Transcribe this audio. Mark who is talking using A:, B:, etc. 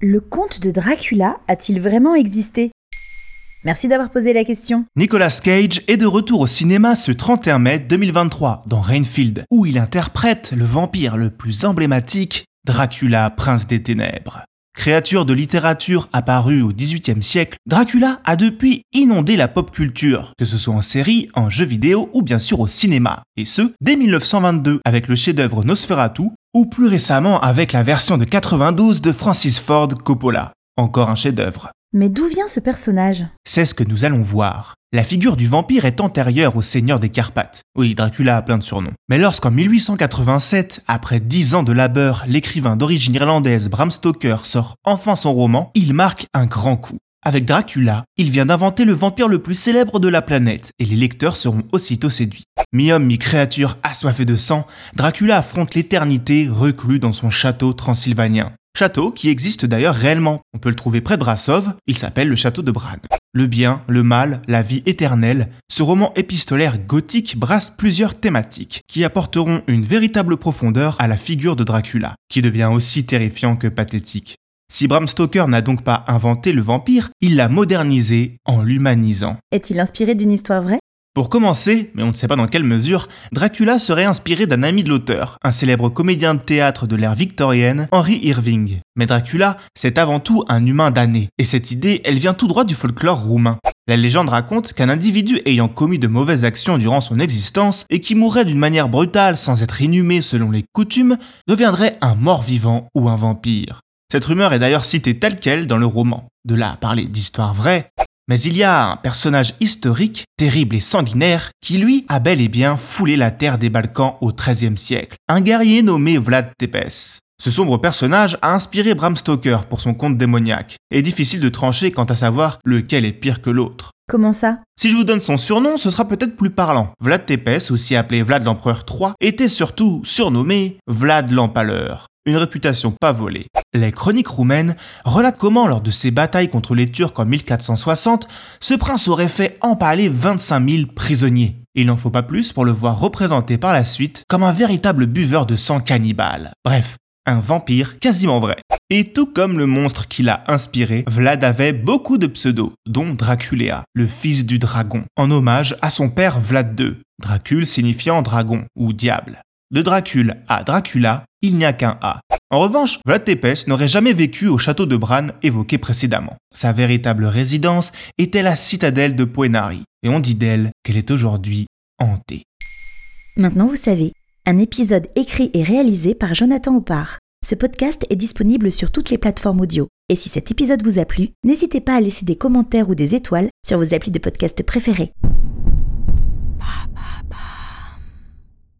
A: Le conte de Dracula a-t-il vraiment existé? Merci d'avoir posé la question.
B: Nicolas Cage est de retour au cinéma ce 31 mai 2023 dans Rainfield, où il interprète le vampire le plus emblématique, Dracula, prince des ténèbres. Créature de littérature apparue au XVIIIe siècle, Dracula a depuis inondé la pop culture, que ce soit en série, en jeux vidéo ou bien sûr au cinéma, et ce, dès 1922 avec le chef-d'œuvre Nosferatu, ou plus récemment avec la version de 92 de Francis Ford Coppola. Encore un chef-d'œuvre.
A: Mais d'où vient ce personnage?
B: C'est ce que nous allons voir. La figure du vampire est antérieure au seigneur des Carpates. Oui, Dracula a plein de surnoms. Mais lorsqu'en 1887, après dix ans de labeur, l'écrivain d'origine irlandaise Bram Stoker sort enfin son roman, il marque un grand coup. Avec Dracula, il vient d'inventer le vampire le plus célèbre de la planète, et les lecteurs seront aussitôt séduits. Mi-homme, mi-créature, assoiffé de sang, Dracula affronte l'éternité reclus dans son château transylvanien. Château qui existe d'ailleurs réellement. On peut le trouver près de Brassov, il s'appelle le château de Bran. Le bien, le mal, la vie éternelle, ce roman épistolaire gothique brasse plusieurs thématiques qui apporteront une véritable profondeur à la figure de Dracula, qui devient aussi terrifiant que pathétique. Si Bram Stoker n'a donc pas inventé le vampire, il l'a modernisé en l'humanisant.
A: Est-il inspiré d'une histoire vraie?
B: Pour commencer, mais on ne sait pas dans quelle mesure, Dracula serait inspiré d'un ami de l'auteur, un célèbre comédien de théâtre de l'ère victorienne, Henry Irving. Mais Dracula, c'est avant tout un humain damné, et cette idée, elle vient tout droit du folklore roumain. La légende raconte qu'un individu ayant commis de mauvaises actions durant son existence et qui mourrait d'une manière brutale sans être inhumé selon les coutumes, deviendrait un mort-vivant ou un vampire. Cette rumeur est d'ailleurs citée telle qu'elle dans le roman. De là à parler d'histoire vraie, mais il y a un personnage historique, terrible et sanguinaire, qui lui a bel et bien foulé la terre des Balkans au XIIIe siècle. Un guerrier nommé Vlad Tepes. Ce sombre personnage a inspiré Bram Stoker pour son conte démoniaque, et difficile de trancher quant à savoir lequel est pire que l'autre.
A: Comment ça?
B: Si je vous donne son surnom, ce sera peut-être plus parlant. Vlad Tepes, aussi appelé Vlad l'Empereur III, était surtout surnommé Vlad l'Empaleur une réputation pas volée. Les chroniques roumaines relatent comment, lors de ses batailles contre les Turcs en 1460, ce prince aurait fait empaler 25 000 prisonniers. Il n'en faut pas plus pour le voir représenté par la suite comme un véritable buveur de sang cannibale. Bref, un vampire quasiment vrai. Et tout comme le monstre qui l'a inspiré, Vlad avait beaucoup de pseudos, dont Dracula, le fils du dragon, en hommage à son père Vlad II, Dracul signifiant dragon ou diable. De Dracule à Dracula, il n'y a qu'un A. En revanche, Vlad Tepes n'aurait jamais vécu au château de Bran évoqué précédemment. Sa véritable résidence était la citadelle de Poenari, et on dit d'elle qu'elle est aujourd'hui hantée.
A: Maintenant vous savez, un épisode écrit et réalisé par Jonathan Oppard. Ce podcast est disponible sur toutes les plateformes audio. Et si cet épisode vous a plu, n'hésitez pas à laisser des commentaires ou des étoiles sur vos applis de podcast préférés.